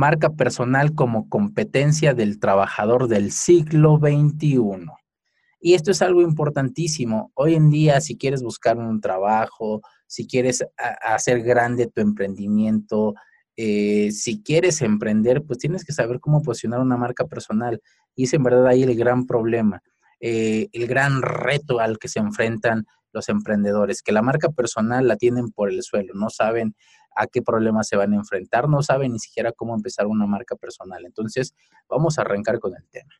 Marca personal como competencia del trabajador del siglo XXI. Y esto es algo importantísimo. Hoy en día, si quieres buscar un trabajo, si quieres hacer grande tu emprendimiento, eh, si quieres emprender, pues tienes que saber cómo posicionar una marca personal. Y es en verdad ahí el gran problema, eh, el gran reto al que se enfrentan los emprendedores, que la marca personal la tienen por el suelo, no saben a qué problemas se van a enfrentar, no saben ni siquiera cómo empezar una marca personal. Entonces, vamos a arrancar con el tema.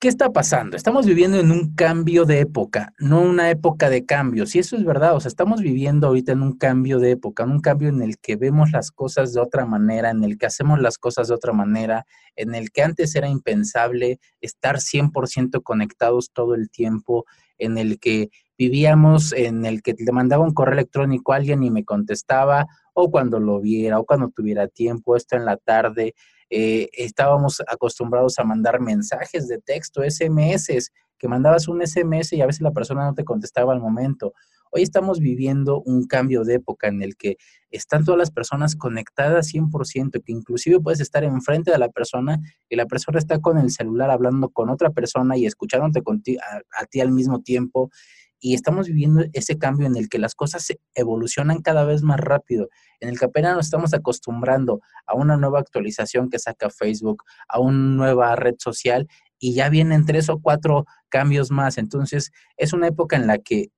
¿Qué está pasando? Estamos viviendo en un cambio de época, no una época de cambios. Y eso es verdad, o sea, estamos viviendo ahorita en un cambio de época, en un cambio en el que vemos las cosas de otra manera, en el que hacemos las cosas de otra manera, en el que antes era impensable estar 100% conectados todo el tiempo, en el que vivíamos, en el que le mandaba un correo electrónico a alguien y me contestaba, o cuando lo viera, o cuando tuviera tiempo, esto en la tarde eh, estábamos acostumbrados a mandar mensajes de texto, SMS, que mandabas un SMS y a veces la persona no te contestaba al momento. Hoy estamos viviendo un cambio de época en el que están todas las personas conectadas 100%, que inclusive puedes estar enfrente de la persona y la persona está con el celular hablando con otra persona y escuchándote a, a ti al mismo tiempo y estamos viviendo ese cambio en el que las cosas evolucionan cada vez más rápido, en el que apenas nos estamos acostumbrando a una nueva actualización que saca Facebook, a una nueva red social y ya vienen tres o cuatro cambios más. Entonces, es una época en la que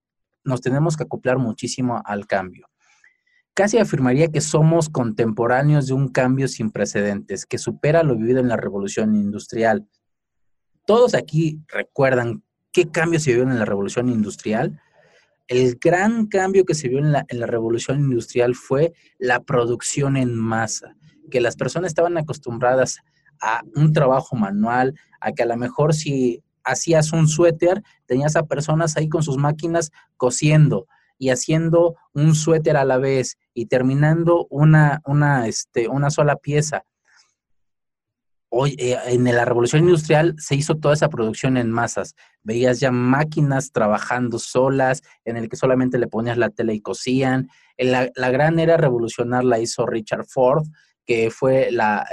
nos tenemos que acoplar muchísimo al cambio. Casi afirmaría que somos contemporáneos de un cambio sin precedentes, que supera lo vivido en la revolución industrial. Todos aquí recuerdan ¿Qué cambio se vio en la revolución industrial? El gran cambio que se vio en la, revolución industrial fue la producción en masa, que las personas estaban acostumbradas a un trabajo manual, a que a lo mejor si hacías un suéter, tenías a personas ahí con sus máquinas cosiendo y haciendo un suéter a la vez y terminando una, una, este, una sola pieza hoy eh, en la revolución industrial se hizo toda esa producción en masas. Veías ya máquinas trabajando solas, en el que solamente le ponías la tele y cosían. La, la gran era revolucionar la hizo Richard Ford, que fue la,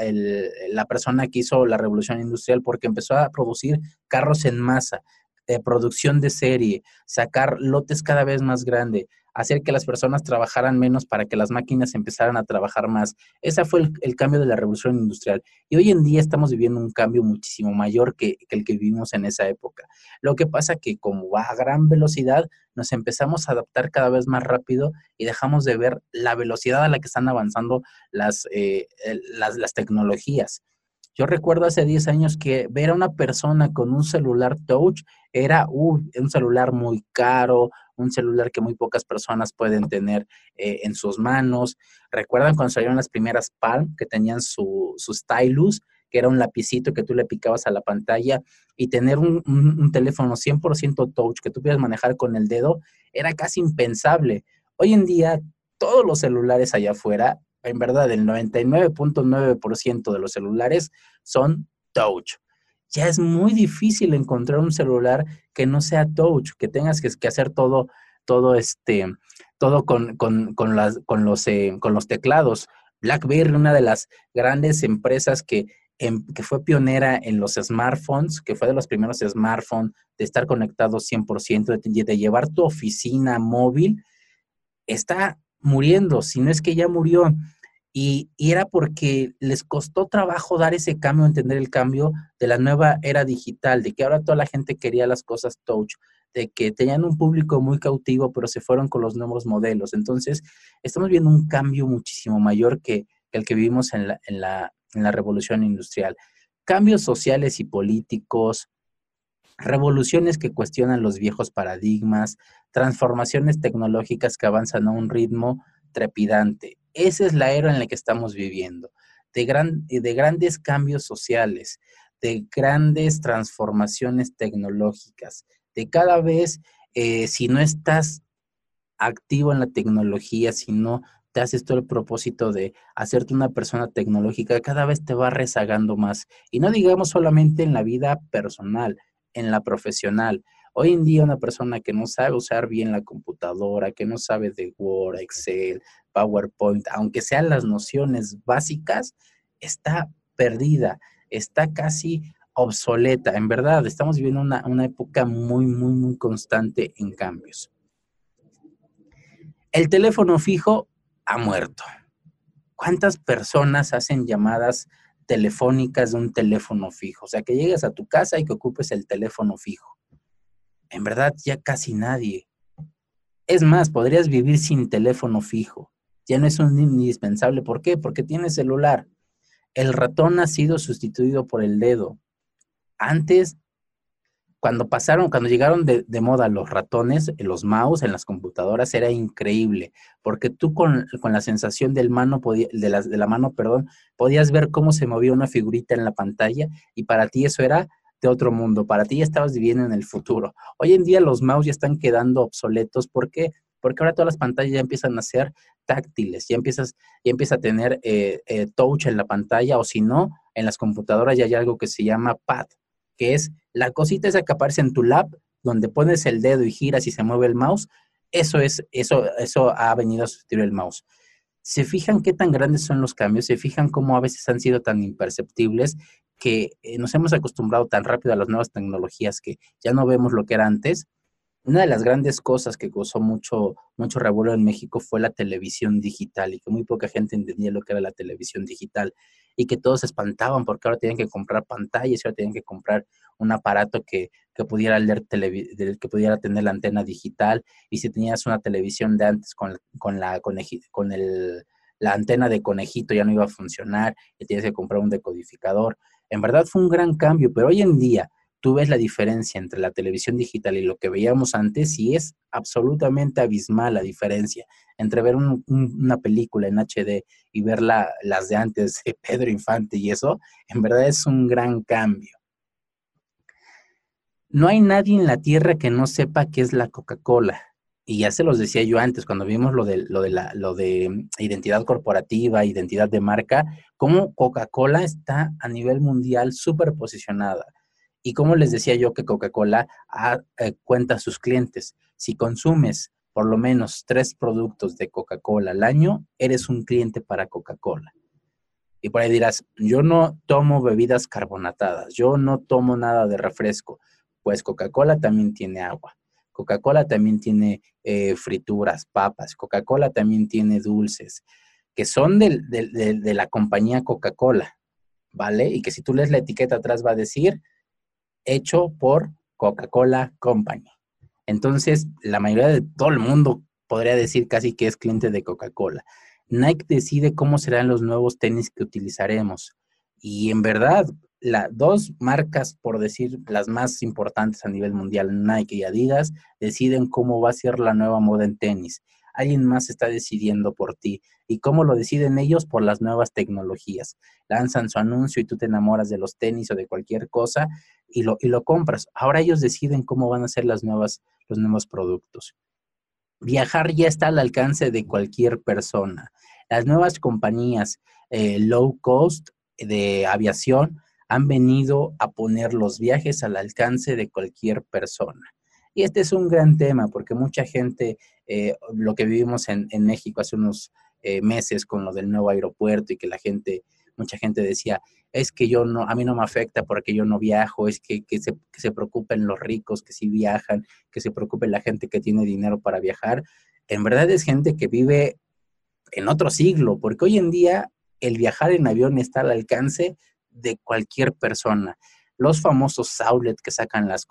la, persona que hizo la revolución industrial porque empezó a producir carros en masa, de producción de serie, sacar lotes cada vez más grandes hacer que las personas trabajaran menos para que las máquinas empezaran a trabajar más. Ese fue el, cambio de la revolución industrial. Y hoy en día estamos viviendo un cambio muchísimo mayor que, el que vivimos en esa época. Lo que pasa que como va a gran velocidad, nos empezamos a adaptar cada vez más rápido y dejamos de ver la velocidad a la que están avanzando las, eh, las tecnologías. Yo recuerdo hace 10 años que ver a una persona con un celular touch era un celular muy caro, un celular que muy pocas personas pueden tener eh, en sus manos. ¿Recuerdan cuando salieron las primeras Palm que tenían su, su stylus? que era un lapicito que tú le picabas a la pantalla y tener un, un teléfono 100% touch que tú pudieras manejar con el dedo era casi impensable. Hoy en día, todos los celulares allá afuera, en verdad, el 99.9% de los celulares son touch. Ya es muy difícil encontrar un celular que no sea touch, que tengas que, hacer todo, todo este, todo con, con, con, los, eh, con los teclados. BlackBerry, una de las grandes empresas que, em, que fue pionera en los smartphones, que fue de los primeros smartphones, de estar conectado 100%, de, de llevar tu oficina móvil, está muriendo, si no es que ya murió. Y, y, era porque les costó trabajo dar ese cambio, entender el cambio de la nueva era digital, de que ahora toda la gente quería las cosas touch, de que tenían un público muy cautivo, pero se fueron con los nuevos modelos. Entonces, estamos viendo un cambio muchísimo mayor que, el que vivimos en la, en, la, en la revolución industrial. Cambios sociales y políticos, revoluciones que cuestionan los viejos paradigmas, transformaciones tecnológicas que avanzan a un ritmo trepidante. Esa es la era en la que estamos viviendo, de, gran, de grandes cambios sociales, de grandes transformaciones tecnológicas, de cada vez, eh, si no estás activo en la tecnología, si no te haces todo el propósito de hacerte una persona tecnológica, cada vez te va rezagando más. Y no digamos solamente en la vida personal, en la profesional. Hoy en día una persona que no sabe usar bien la computadora, que no sabe de Word, Excel, PowerPoint, aunque sean las nociones básicas, está perdida, está casi obsoleta. En verdad, estamos viviendo una, una época muy, muy, muy constante en cambios. El teléfono fijo ha muerto. ¿Cuántas personas hacen llamadas telefónicas de un teléfono fijo? O sea, que llegues a tu casa y que ocupes el teléfono fijo. En verdad, ya casi nadie. Es más, podrías vivir sin teléfono fijo. Ya no es un indispensable. ¿Por qué? Porque tienes celular. El ratón ha sido sustituido por el dedo antes, cuando pasaron, cuando llegaron de, moda los ratones, los mouse en las computadoras, era increíble, porque tú con, la sensación del mano de, la, de la mano, perdón, podías ver cómo se movía una figurita en la pantalla y para ti eso era de otro mundo, para ti ya estabas viviendo en el futuro. Hoy en día los mouse ya están quedando obsoletos, ¿por qué? Porque ahora todas las pantallas ya empiezan a ser táctiles, ya empiezas, ya empieza a tener eh, eh, touch en la pantalla, o si no, en las computadoras ya hay algo que se llama pad, que es la cosita esa que aparece en tu lap, donde pones el dedo y giras y se mueve el mouse, eso es, eso, eso ha venido a sustituir el mouse. ¿Se fijan qué tan grandes son los cambios? ¿Se fijan cómo a veces han sido tan imperceptibles que eh, nos hemos acostumbrado tan rápido a las nuevas tecnologías que ya no vemos lo que era antes? Una de las grandes cosas que causó mucho, mucho revuelo en México fue la televisión digital y que muy poca gente entendía lo que era la televisión digital y que todos se espantaban porque ahora tienen que comprar pantallas y ahora tienen que comprar un aparato que, pudiera leer que pudiera tener la antena digital y si tenías una televisión de antes con, con la con el, la antena de conejito ya no iba a funcionar y tienes que comprar un decodificador. En verdad fue un gran cambio, pero hoy en día tú ves la diferencia entre la televisión digital y lo que veíamos antes y es absolutamente abismal la diferencia entre ver una película en HD y ver las de antes de Pedro Infante y eso, en verdad es un gran cambio. No hay nadie en la Tierra que no sepa qué es la Coca-Cola. Y ya se los decía yo antes, cuando vimos lo de, lo de, la, lo de identidad corporativa, identidad de marca, cómo Coca-Cola está a nivel mundial súper posicionada. Y como les decía yo que Coca-Cola eh, cuenta a sus clientes, si consumes por lo menos tres productos de Coca-Cola al año, eres un cliente para Coca-Cola. Y por ahí dirás, yo no tomo bebidas carbonatadas, yo no tomo nada de refresco. Pues Coca-Cola también tiene agua. Coca-Cola también tiene eh, frituras, papas. Coca-Cola también tiene dulces, que son de la compañía Coca-Cola, ¿vale? Y que si tú lees la etiqueta atrás va a decir hecho por Coca-Cola Company. Entonces, la mayoría de todo el mundo podría decir casi que es cliente de Coca-Cola. Nike decide cómo serán los nuevos tenis que utilizaremos. Y en verdad, las dos marcas, por decir las más importantes a nivel mundial, Nike y Adidas, deciden cómo va a ser la nueva moda en tenis. alguien más está decidiendo por ti. ¿Y cómo lo deciden ellos? Por las nuevas tecnologías. Lanzan su anuncio y tú te enamoras de los tenis o de cualquier cosa y lo, y lo compras. Ahora ellos deciden cómo van a ser las nuevas, los nuevos productos. Viajar ya está al alcance de cualquier persona. Las nuevas compañías eh, low cost de aviación han venido a poner los viajes al alcance de cualquier persona. Y este es un gran tema porque mucha gente, eh, lo que vivimos en, México hace unos eh, meses con lo del nuevo aeropuerto y que la gente, mucha gente decía, es que yo no, a mí no me afecta porque yo no viajo, es que, se, que se preocupen los ricos que sí viajan, que se preocupe la gente que tiene dinero para viajar. En verdad es gente que vive en otro siglo, porque hoy en día el viajar en avión está al alcance de cualquier persona. Los famosos outlet que sacan las,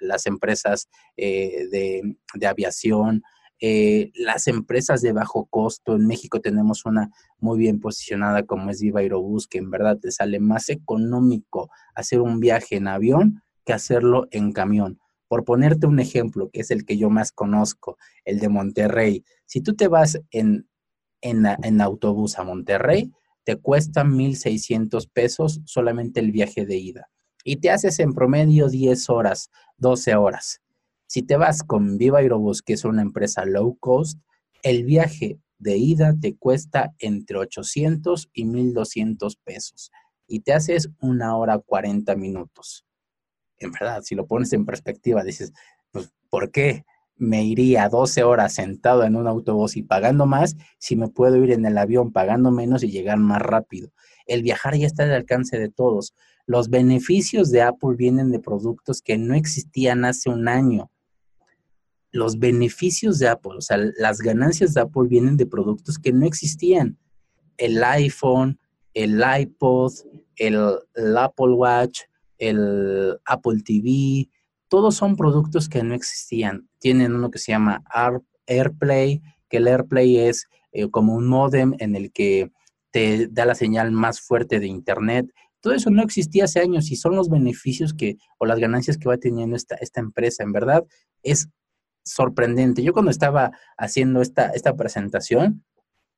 las, empresas eh, de, aviación, eh, las empresas de bajo costo. En México tenemos una muy bien posicionada como es Viva Aerobús, que en verdad te sale más económico hacer un viaje en avión que hacerlo en camión. Por ponerte un ejemplo, que es el que yo más conozco, el de Monterrey. Si tú te vas en, en autobús a Monterrey, te cuesta 1.600 pesos solamente el viaje de ida. Y te haces en promedio 10 horas, 12 horas. Si te vas con Viva Aerobús, que es una empresa low cost, el viaje de ida te cuesta entre 800 y 1.200 pesos. Y te haces una hora 40 minutos. En verdad, si lo pones en perspectiva, dices, pues, ¿por qué? Me iría 12 horas sentado en un autobús y pagando más si me puedo ir en el avión pagando menos y llegar más rápido. El viajar ya está al alcance de todos. Los beneficios de Apple vienen de productos que no existían hace un año. Los beneficios de Apple, o sea, las ganancias de Apple vienen de productos que no existían. El iPhone, el iPod, el, el Apple Watch, el Apple TV, todos son productos que no existían. Tienen uno que se llama AirPlay, que el AirPlay es eh, como un modem en el que te da la señal más fuerte de Internet. Todo eso no existía hace años y son los beneficios que o las ganancias que va teniendo esta, esta empresa. En verdad es sorprendente. Yo cuando estaba haciendo esta, esta presentación,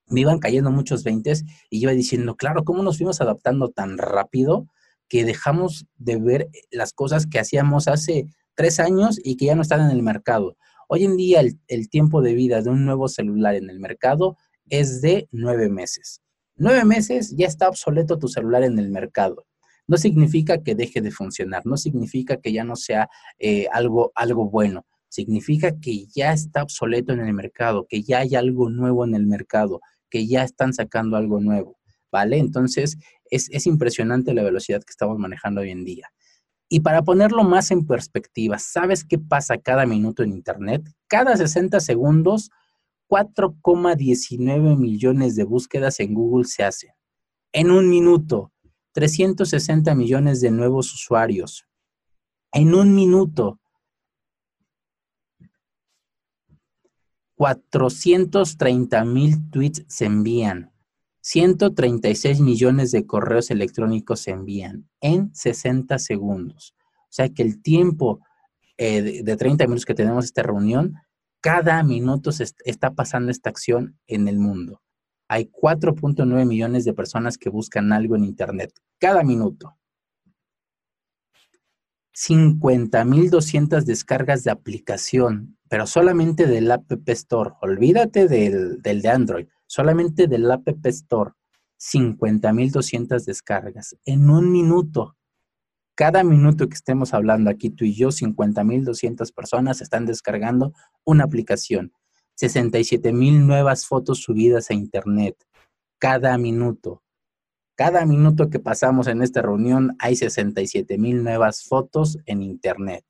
me iban cayendo muchos veintes y iba diciendo, claro, ¿cómo nos fuimos adaptando tan rápido que dejamos de ver las cosas que hacíamos hace tres años y que ya no están en el mercado. Hoy en día el, tiempo de vida de un nuevo celular en el mercado es de nueve meses. Nueve meses ya está obsoleto tu celular en el mercado. No significa que deje de funcionar, no significa que ya no sea eh, algo, algo bueno. Significa que ya está obsoleto en el mercado, que ya hay algo nuevo en el mercado, que ya están sacando algo nuevo, ¿vale? Entonces, es, es impresionante la velocidad que estamos manejando hoy en día. Y para ponerlo más en perspectiva, ¿sabes qué pasa cada minuto en Internet? Cada 60 segundos, 4,19 millones de búsquedas en Google se hacen. En un minuto, 360 millones de nuevos usuarios. En un minuto, 430 mil tweets se envían. 136 millones de correos electrónicos se envían en 60 segundos. O sea que el tiempo eh, de, 30 minutos que tenemos esta reunión, cada minuto se está pasando esta acción en el mundo. Hay 4.9 millones de personas que buscan algo en Internet cada minuto. 50.200 descargas de aplicación, pero solamente del App Store. Olvídate del, del de Android solamente del App Store, 50.200 descargas en un minuto. Cada minuto que estemos hablando aquí tú y yo, 50.200 personas están descargando una aplicación. 67.000 nuevas fotos subidas a Internet. Cada minuto. Cada minuto que pasamos en esta reunión hay 67.000 nuevas fotos en Internet.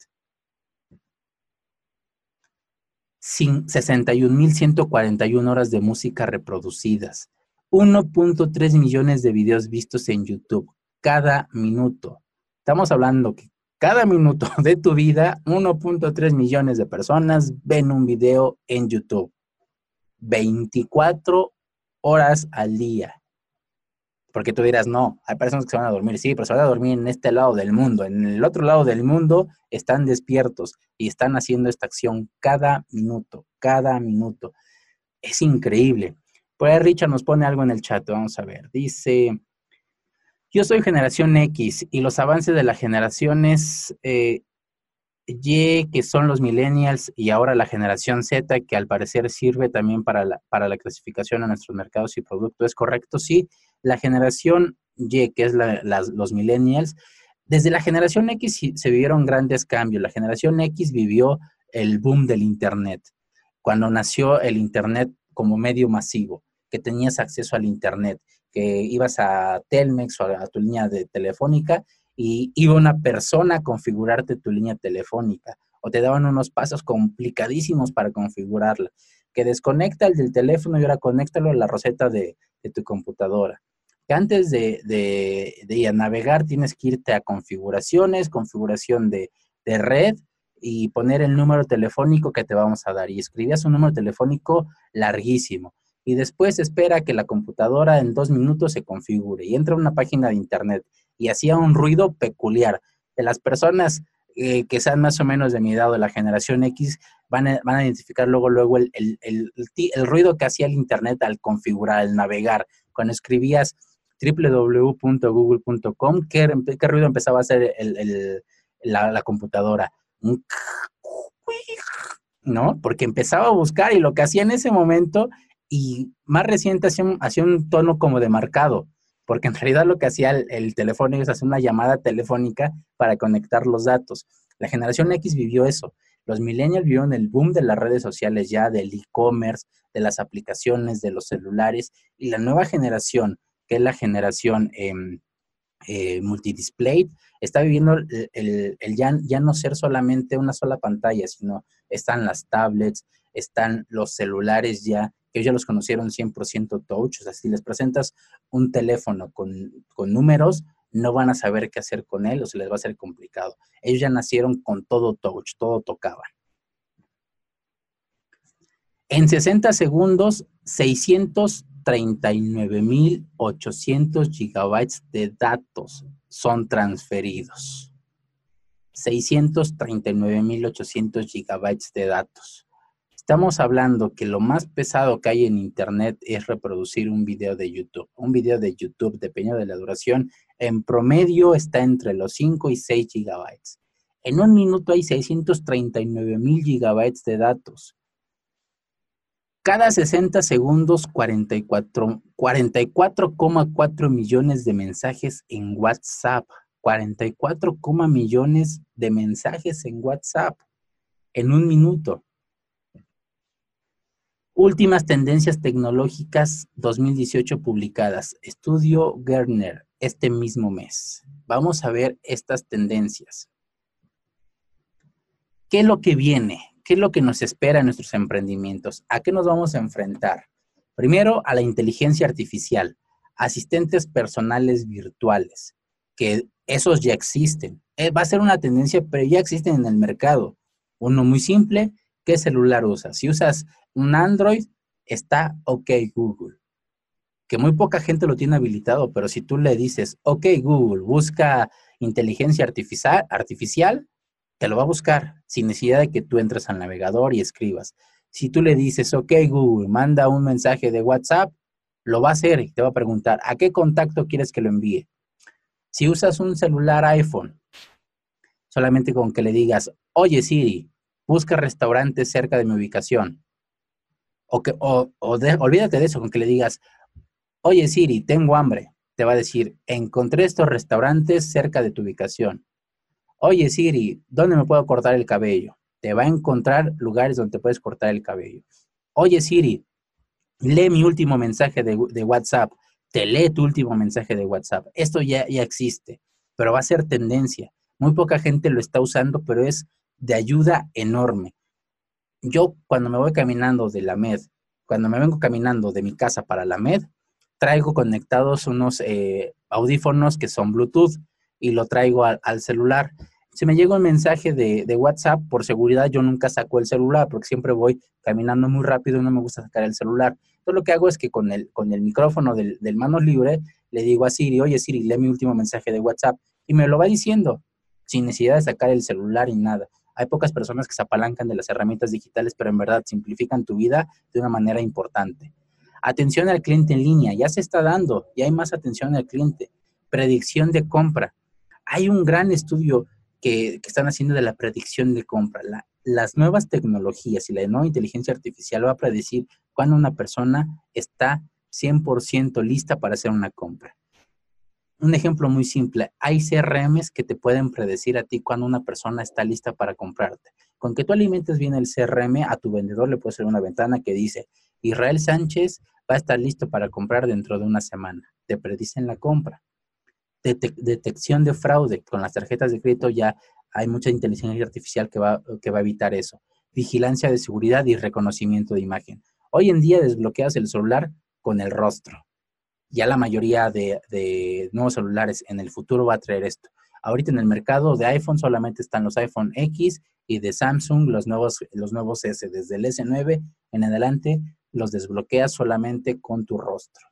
61.141 horas de música reproducidas, 1.3 millones de videos vistos en YouTube cada minuto. Estamos hablando que cada minuto de tu vida, 1.3 millones de personas ven un video en YouTube. 24 horas al día. Porque tú dirás, no, hay personas que se van a dormir. Sí, pero se van a dormir en este lado del mundo. En el otro lado del mundo están despiertos y están haciendo esta acción cada minuto, cada minuto. Es increíble. Pues Richard nos pone algo en el chat, vamos a ver. Dice, yo soy generación X y los avances de las generaciones eh, Y, que son los millennials, y ahora la generación Z, que al parecer sirve también para la, para la clasificación a nuestros mercados y productos. ¿Es correcto? Sí. La generación Y, que es los millennials, desde la generación X se vivieron grandes cambios. La generación X vivió el boom del Internet, cuando nació el Internet como medio masivo, que tenías acceso al Internet, que ibas a Telmex o a, tu línea de telefónica y iba una persona a configurarte tu línea telefónica o te daban unos pasos complicadísimos para configurarla, que desconecta el del teléfono y ahora conéctalo a la roseta de, tu computadora. Que antes de, de, navegar tienes que irte a configuraciones, configuración de, de red, y poner el número telefónico que te vamos a dar. Y escribías un número telefónico larguísimo. Y después espera que la computadora en dos minutos se configure y entra a una página de internet y hacía un ruido peculiar. De las personas eh, que sean más o menos de mi edad de la generación X van a, van a identificar luego, luego el, el, el, el, ruido que hacía el internet al configurar, al navegar. Cuando escribías www.google.com, ¿qué, ¿qué, ruido empezaba a hacer la, la computadora? ¿no? Porque empezaba a buscar y lo que hacía en ese momento y más reciente hacía un, tono como de marcado, porque en realidad lo que hacía el, teléfono es hacer una llamada telefónica para conectar los datos. La generación X vivió eso. Los millennials vivieron el boom de las redes sociales ya, del e-commerce, de las aplicaciones, de los celulares, y la nueva generación, que es la generación em, eh, multidisplay, está viviendo el, ya, no ser solamente una sola pantalla, sino están las tablets, están los celulares ya, que ellos ya los conocieron 100% touch, o sea, si les presentas un teléfono con, con números, no van a saber qué hacer con él o se les va a hacer complicado. Ellos ya nacieron con todo touch, todo tocaban. En 60 segundos, 600 39.800 gigabytes de datos son transferidos. 639.800 gigabytes de datos. Estamos hablando que lo más pesado que hay en Internet es reproducir un video de YouTube. Un video de YouTube, dependiendo de la duración, en promedio está entre los 5 y 6 gigabytes. En un minuto hay 639.000 gigabytes de datos. Cada 60 segundos, 44,4 millones de mensajes en WhatsApp. 44, millones de mensajes en WhatsApp en un minuto. Últimas tendencias tecnológicas 2018 publicadas. Estudio Gerner este mismo mes. Vamos a ver estas tendencias. ¿Qué es lo que viene? ¿Qué es lo que nos espera en nuestros emprendimientos? ¿A qué nos vamos a enfrentar? Primero, a la inteligencia artificial, asistentes personales virtuales, que esos ya existen. Eh, va a ser una tendencia, pero ya existen en el mercado. Uno muy simple, ¿qué celular usas? Si usas un Android, está OK Google. Que muy poca gente lo tiene habilitado, pero si tú le dices, OK Google, busca inteligencia artificial, artificial te lo va a buscar sin necesidad de que tú entres al navegador y escribas. Si tú le dices, ok Google, manda un mensaje de WhatsApp, lo va a hacer y te va a preguntar, ¿a qué contacto quieres que lo envíe? Si usas un celular iPhone, solamente con que le digas, oye Siri, busca restaurantes cerca de mi ubicación. O, que, o, olvídate de eso, con que le digas, oye Siri, tengo hambre. Te va a decir, encontré estos restaurantes cerca de tu ubicación. Oye Siri, ¿dónde me puedo cortar el cabello? Te va a encontrar lugares donde puedes cortar el cabello. Oye Siri, lee mi último mensaje de, WhatsApp. Te lee tu último mensaje de WhatsApp. Esto ya, ya existe, pero va a ser tendencia. Muy poca gente lo está usando, pero es de ayuda enorme. Yo cuando me voy caminando de la MED, cuando me vengo caminando de mi casa para la MED, traigo conectados unos eh, audífonos que son Bluetooth y lo traigo al celular si me llega un mensaje de, WhatsApp, por seguridad yo nunca saco el celular porque siempre voy caminando muy rápido y no me gusta sacar el celular. Entonces lo que hago es que con el, con el micrófono del, manos libre le digo a Siri, oye Siri, lee mi último mensaje de WhatsApp y me lo va diciendo sin necesidad de sacar el celular y nada. Hay pocas personas que se apalancan de las herramientas digitales, pero en verdad simplifican tu vida de una manera importante. Atención al cliente en línea, ya se está dando, ya hay más atención al cliente. Predicción de compra. Hay un gran estudio que, están haciendo de la predicción de compra. las nuevas tecnologías y la nueva inteligencia artificial va a predecir cuando una persona está 100% lista para hacer una compra. Un ejemplo muy simple, hay CRMs que te pueden predecir a ti cuando una persona está lista para comprarte. Con que tú alimentes bien el CRM, a tu vendedor le puede ser una ventana que dice, Israel Sánchez va a estar listo para comprar dentro de una semana. Te predicen la compra. Detección de fraude. Con las tarjetas de crédito ya hay mucha inteligencia artificial que va, que va a evitar eso. Vigilancia de seguridad y reconocimiento de imagen. Hoy en día desbloqueas el celular con el rostro. Ya la mayoría de, nuevos celulares en el futuro va a traer esto. Ahorita en el mercado de iPhone solamente están los iPhone X y de Samsung los nuevos, los nuevos S. Desde el S9 en adelante los desbloqueas solamente con tu rostro.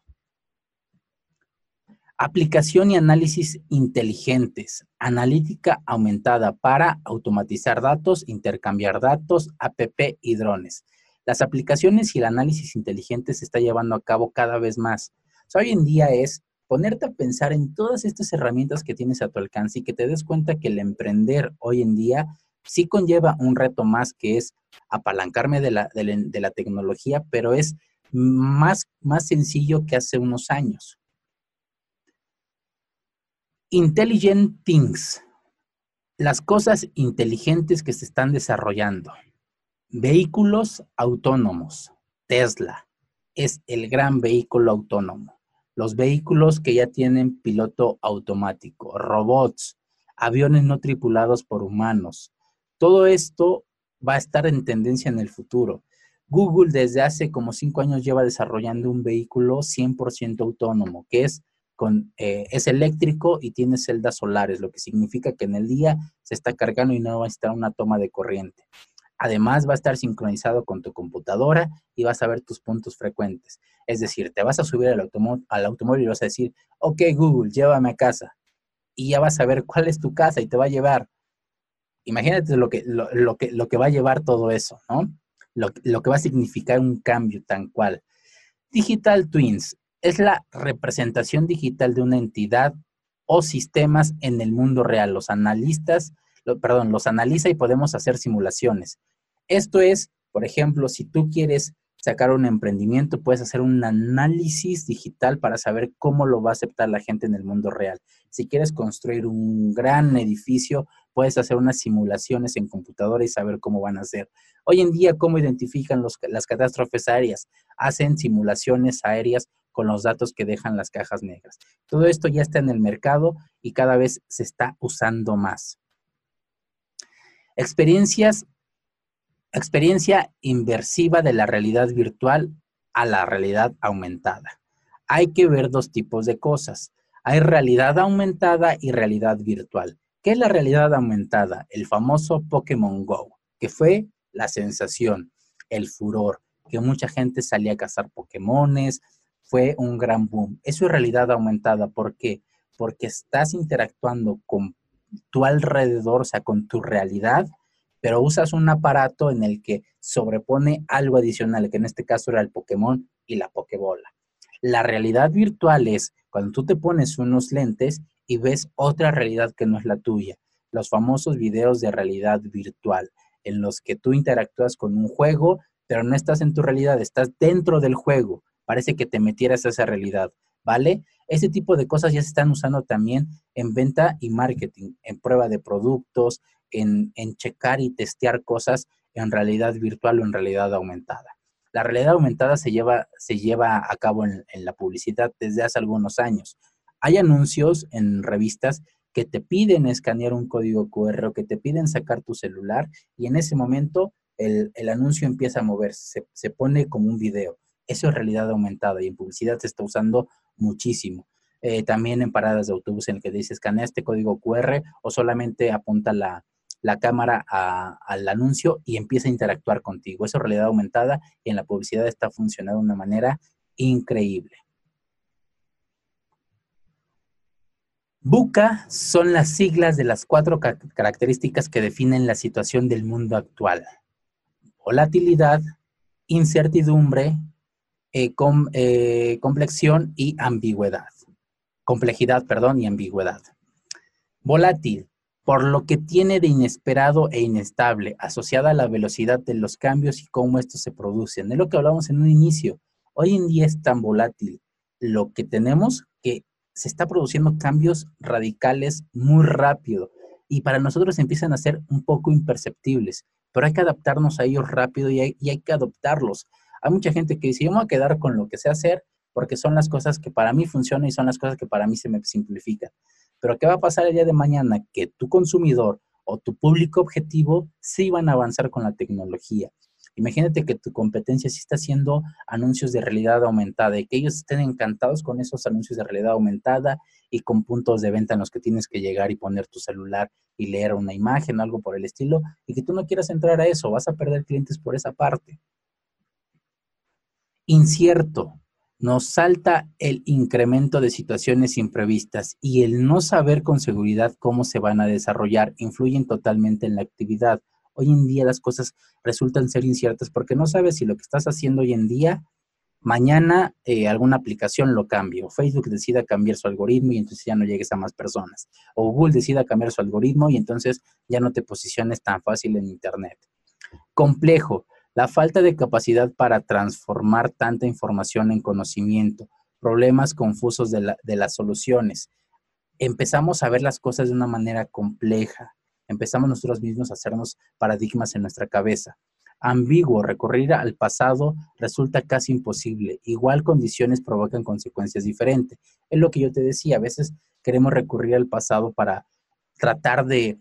Aplicación y análisis inteligentes. Analítica aumentada para automatizar datos, intercambiar datos, APP y drones. Las aplicaciones y el análisis inteligente se está llevando a cabo cada vez más. hoy en día es ponerte a pensar en todas estas herramientas que tienes a tu alcance y que te des cuenta que el emprender hoy en día sí conlleva un reto más que es apalancarme de la, de la, tecnología, pero es más, más sencillo que hace unos años. Intelligent Things, las cosas inteligentes que se están desarrollando. Vehículos autónomos. Tesla es el gran vehículo autónomo. Los vehículos que ya tienen piloto automático, robots, aviones no tripulados por humanos. Todo esto va a estar en tendencia en el futuro. Google desde hace como cinco años lleva desarrollando un vehículo 100% autónomo, que es, eh, es eléctrico y tiene celdas solares, lo que significa que en el día se está cargando y no va a estar una toma de corriente. Además, va a estar sincronizado con tu computadora y vas a ver tus puntos frecuentes. Es decir, te vas a subir al, automóvil y vas a decir, ok Google, llévame a casa. Y ya vas a ver cuál es tu casa y te va a llevar. Imagínate lo que, lo, que, lo que va a llevar todo eso, ¿no? Lo, lo que va a significar un cambio tan cual. Digital Twins es la representación digital de una entidad o sistemas en el mundo real. Los analistas, perdón, los analiza y podemos hacer simulaciones. Esto es, por ejemplo, si tú quieres sacar un emprendimiento, puedes hacer un análisis digital para saber cómo lo va a aceptar la gente en el mundo real. Si quieres construir un gran edificio, puedes hacer unas simulaciones en computadora y saber cómo van a ser. Hoy en día, ¿cómo identifican las catástrofes aéreas? Hacen simulaciones aéreas con los datos que dejan las cajas negras. Todo esto ya está en el mercado y cada vez se está usando más. Experiencias Experiencia inversiva de la realidad virtual a la realidad aumentada. Hay que ver dos tipos de cosas. Hay realidad aumentada y realidad virtual. ¿Qué es la realidad aumentada? El famoso Pokémon Go, que fue la sensación, el furor, que mucha gente salía a cazar Pokémones, fue un gran boom. Es realidad aumentada. ¿Por qué? Porque estás interactuando con tu alrededor, o sea, con tu realidad, pero usas un aparato en el que sobrepone algo adicional, que en este caso era el Pokémon y la Pokébola. La realidad virtual es cuando tú te pones unos lentes y ves otra realidad que no es la tuya. Los famosos videos de realidad virtual, en los que tú interactúas con un juego, pero no estás en tu realidad, estás dentro del juego. Parece que te metieras a esa realidad, ¿vale? Ese tipo de cosas ya se están usando también en venta y marketing, en prueba de productos, en, checar y testear cosas en realidad virtual o en realidad aumentada. La realidad aumentada se lleva, se lleva a cabo en, en, la publicidad desde hace algunos años. Hay anuncios en revistas que te piden escanear un código QR o que te piden sacar tu celular y en ese momento el, el anuncio empieza a moverse, se, se, pone como un video. Eso es realidad aumentada y en publicidad se está usando muchísimo. Eh, también en paradas de autobús en el que dice escanea este código QR o solamente apunta la, la cámara al anuncio y empieza a interactuar contigo. Eso es realidad aumentada y en la publicidad está funcionando de una manera increíble. BUCA son las siglas de las cuatro características que definen la situación del mundo actual. Volatilidad, incertidumbre, eh, eh, complexión y ambigüedad. Complejidad, perdón, y ambigüedad. Volátil, por lo que tiene de inesperado e inestable, asociada a la velocidad de los cambios y cómo estos se producen. Es lo que hablamos en un inicio. Hoy en día es tan volátil lo que tenemos que se está produciendo cambios radicales muy rápido y para nosotros empiezan a ser un poco imperceptibles, pero hay que adaptarnos a ellos rápido y hay, que adoptarlos. Hay mucha gente que dice, yo me voy a quedar con lo que sé hacer porque son las cosas que para mí funcionan y son las cosas que para mí se me simplifican. Pero ¿qué va a pasar el día de mañana? Que tu consumidor o tu público objetivo sí van a avanzar con la tecnología. Imagínate que tu competencia sí está haciendo anuncios de realidad aumentada y que ellos estén encantados con esos anuncios de realidad aumentada y con puntos de venta en los que tienes que llegar y poner tu celular y leer una imagen, algo por el estilo, y que tú no quieras entrar a eso, vas a perder clientes por esa parte. Incierto, nos salta el incremento de situaciones imprevistas y el no saber con seguridad cómo se van a desarrollar influyen totalmente en la actividad. Hoy en día las cosas resultan ser inciertas porque no sabes si lo que estás haciendo hoy en día, mañana eh, alguna aplicación lo cambie, o Facebook decida cambiar su algoritmo y entonces ya no llegues a más personas, o Google decida cambiar su algoritmo y entonces ya no te posiciones tan fácil en Internet. Complejo, la falta de capacidad para transformar tanta información en conocimiento, problemas confusos de, las soluciones. Empezamos a ver las cosas de una manera compleja empezamos nosotros mismos a hacernos paradigmas en nuestra cabeza. Ambiguo, recurrir al pasado resulta casi imposible. Igual condiciones provocan consecuencias diferentes. Es lo que yo te decía, a veces queremos recurrir al pasado para tratar de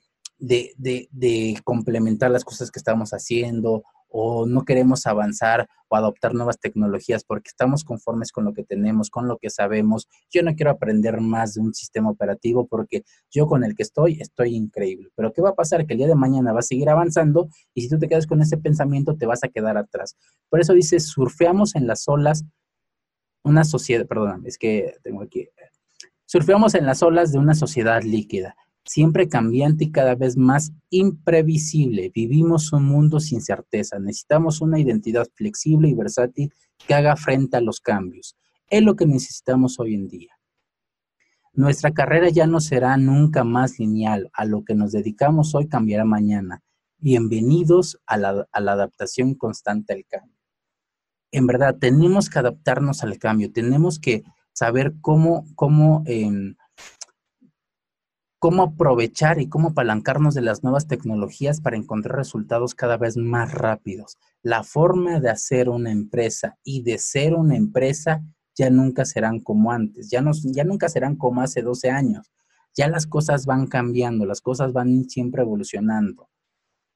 complementar las cosas que estamos haciendo o no queremos avanzar o adoptar nuevas tecnologías porque estamos conformes con lo que tenemos, con lo que sabemos. Yo no quiero aprender más de un sistema operativo porque yo con el que estoy estoy increíble. Pero ¿qué va a pasar? Que el día de mañana va a seguir avanzando y si tú te quedas con ese pensamiento te vas a quedar atrás. Por eso dice, surfeamos en las olas una sociedad, perdón, es que tengo aquí, surfeamos en las olas de una sociedad líquida siempre cambiante y cada vez más imprevisible. Vivimos un mundo sin certeza. Necesitamos una identidad flexible y versátil que haga frente a los cambios. Es lo que necesitamos hoy en día. Nuestra carrera ya no será nunca más lineal. A lo que nos dedicamos hoy cambiará mañana. Bienvenidos a la, adaptación constante al cambio. En verdad, tenemos que adaptarnos al cambio. Tenemos que saber cómo, cómo em, cómo aprovechar y cómo apalancarnos de las nuevas tecnologías para encontrar resultados cada vez más rápidos. La forma de hacer una empresa y de ser una empresa ya nunca serán como antes, ya, no, ya nunca serán como hace 12 años. Ya las cosas van cambiando, las cosas van siempre evolucionando.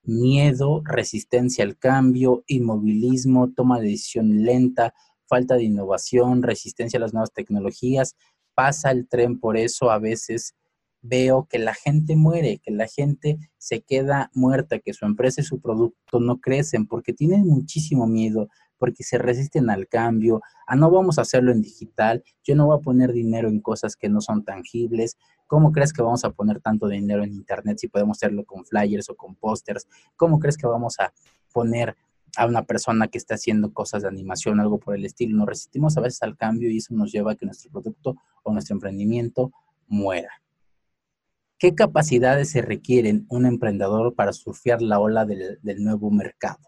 Miedo, resistencia al cambio, inmovilismo, toma de decisión lenta, falta de innovación, resistencia a las nuevas tecnologías. Pasa el tren por eso a veces veo que la gente muere, que la gente se queda muerta, que su empresa y su producto no crecen porque tienen muchísimo miedo, porque se resisten al cambio, a no vamos a hacerlo en digital, yo no voy a poner dinero en cosas que no son tangibles, ¿cómo crees que vamos a poner tanto dinero en internet si podemos hacerlo con flyers o con pósters? ¿Cómo crees que vamos a poner a una persona que está haciendo cosas de animación, algo por el estilo? Nos resistimos a veces al cambio y eso nos lleva a que nuestro producto o nuestro emprendimiento muera. ¿Qué capacidades se requieren un emprendedor para surfear la ola del, nuevo mercado?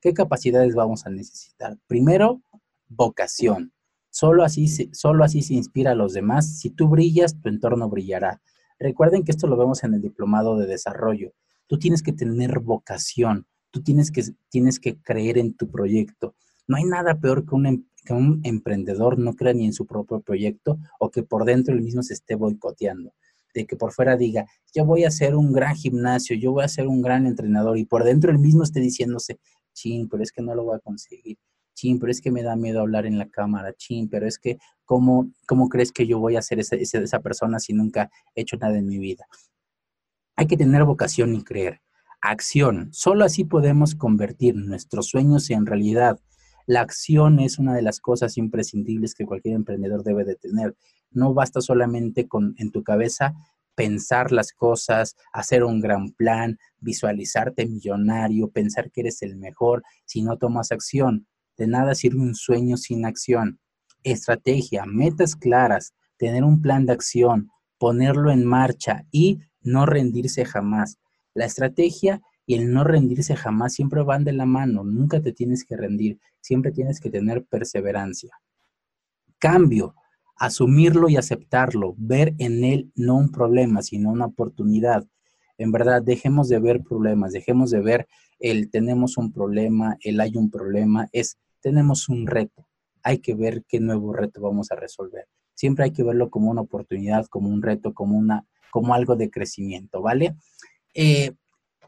¿Qué capacidades vamos a necesitar? Primero, vocación. Solo así, solo así se inspira a los demás. Si tú brillas, tu entorno brillará. Recuerden que esto lo vemos en el diplomado de desarrollo. Tú tienes que tener vocación. Tú tienes que, tienes que creer en tu proyecto. No hay nada peor que un, em, que un emprendedor no crea ni en su propio proyecto o que por dentro él mismo se esté boicoteando de que por fuera diga, yo voy a hacer un gran gimnasio, yo voy a ser un gran entrenador y por dentro el mismo esté diciéndose, chin, pero es que no lo voy a conseguir, chin, pero es que me da miedo hablar en la cámara, chin, pero es que, ¿cómo, cómo crees que yo voy a ser esa, esa, esa persona si nunca he hecho nada en mi vida? Hay que tener vocación y creer. Acción. Solo así podemos convertir nuestros sueños en realidad. La acción es una de las cosas imprescindibles que cualquier emprendedor debe de tener. No basta solamente con en tu cabeza pensar las cosas, hacer un gran plan, visualizarte millonario, pensar que eres el mejor, si no tomas acción. De nada sirve un sueño sin acción. Estrategia, metas claras, tener un plan de acción, ponerlo en marcha y no rendirse jamás. La estrategia y el no rendirse jamás siempre van de la mano, nunca te tienes que rendir, siempre tienes que tener perseverancia. Cambio, asumirlo y aceptarlo, ver en él no un problema, sino una oportunidad. En verdad, dejemos de ver problemas, dejemos de ver el tenemos un problema, el hay un problema, es tenemos un reto. Hay que ver qué nuevo reto vamos a resolver. Siempre hay que verlo como una oportunidad, como un reto, como, una, como algo de crecimiento, ¿vale? Eh,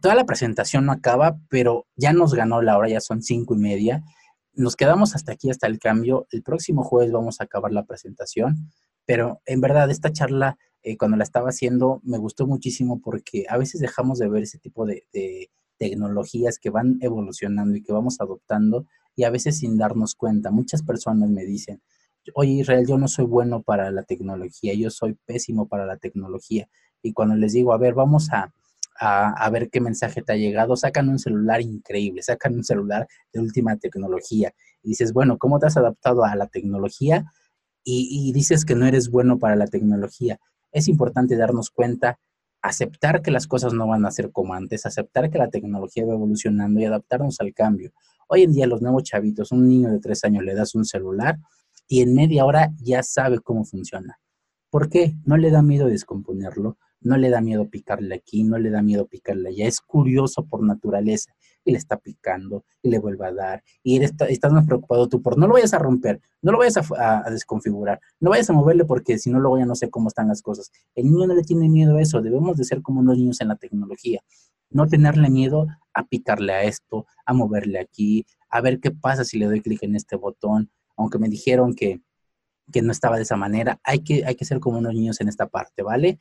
toda la presentación no acaba, pero ya nos ganó la hora, ya son cinco y media. Nos quedamos hasta aquí, hasta el cambio. El próximo jueves vamos a acabar la presentación, pero en verdad esta charla, eh, cuando la estaba haciendo, me gustó muchísimo porque a veces dejamos de ver ese tipo de, de tecnologías que van evolucionando y que vamos adoptando y a veces sin darnos cuenta. Muchas personas me dicen, oye Israel, yo no soy bueno para la tecnología, yo soy pésimo para la tecnología. Y cuando les digo, a ver, vamos a, a, ver qué mensaje te ha llegado, sacan un celular increíble, sacan un celular de última tecnología. Y dices, bueno, ¿cómo te has adaptado a la tecnología? Y, dices que no eres bueno para la tecnología. Es importante darnos cuenta, aceptar que las cosas no van a ser como antes, aceptar que la tecnología va evolucionando y adaptarnos al cambio. Hoy en día los nuevos chavitos, un niño de tres años le das un celular y en media hora ya sabe cómo funciona. ¿Por qué? No le da miedo descomponerlo, no le da miedo picarle aquí, no le da miedo picarle allá, es curioso por naturaleza y le está picando y le vuelve a dar y estás más preocupado tú por no lo vayas a romper, no lo vayas a, desconfigurar, no vayas a moverle porque si no luego ya no sé cómo están las cosas. El niño no le tiene miedo a eso, debemos de ser como los niños en la tecnología, no tenerle miedo a picarle a esto, a moverle aquí, a ver qué pasa si le doy clic en este botón, aunque me dijeron que que no estaba de esa manera. Hay que, hay que ser como unos niños en esta parte, ¿vale?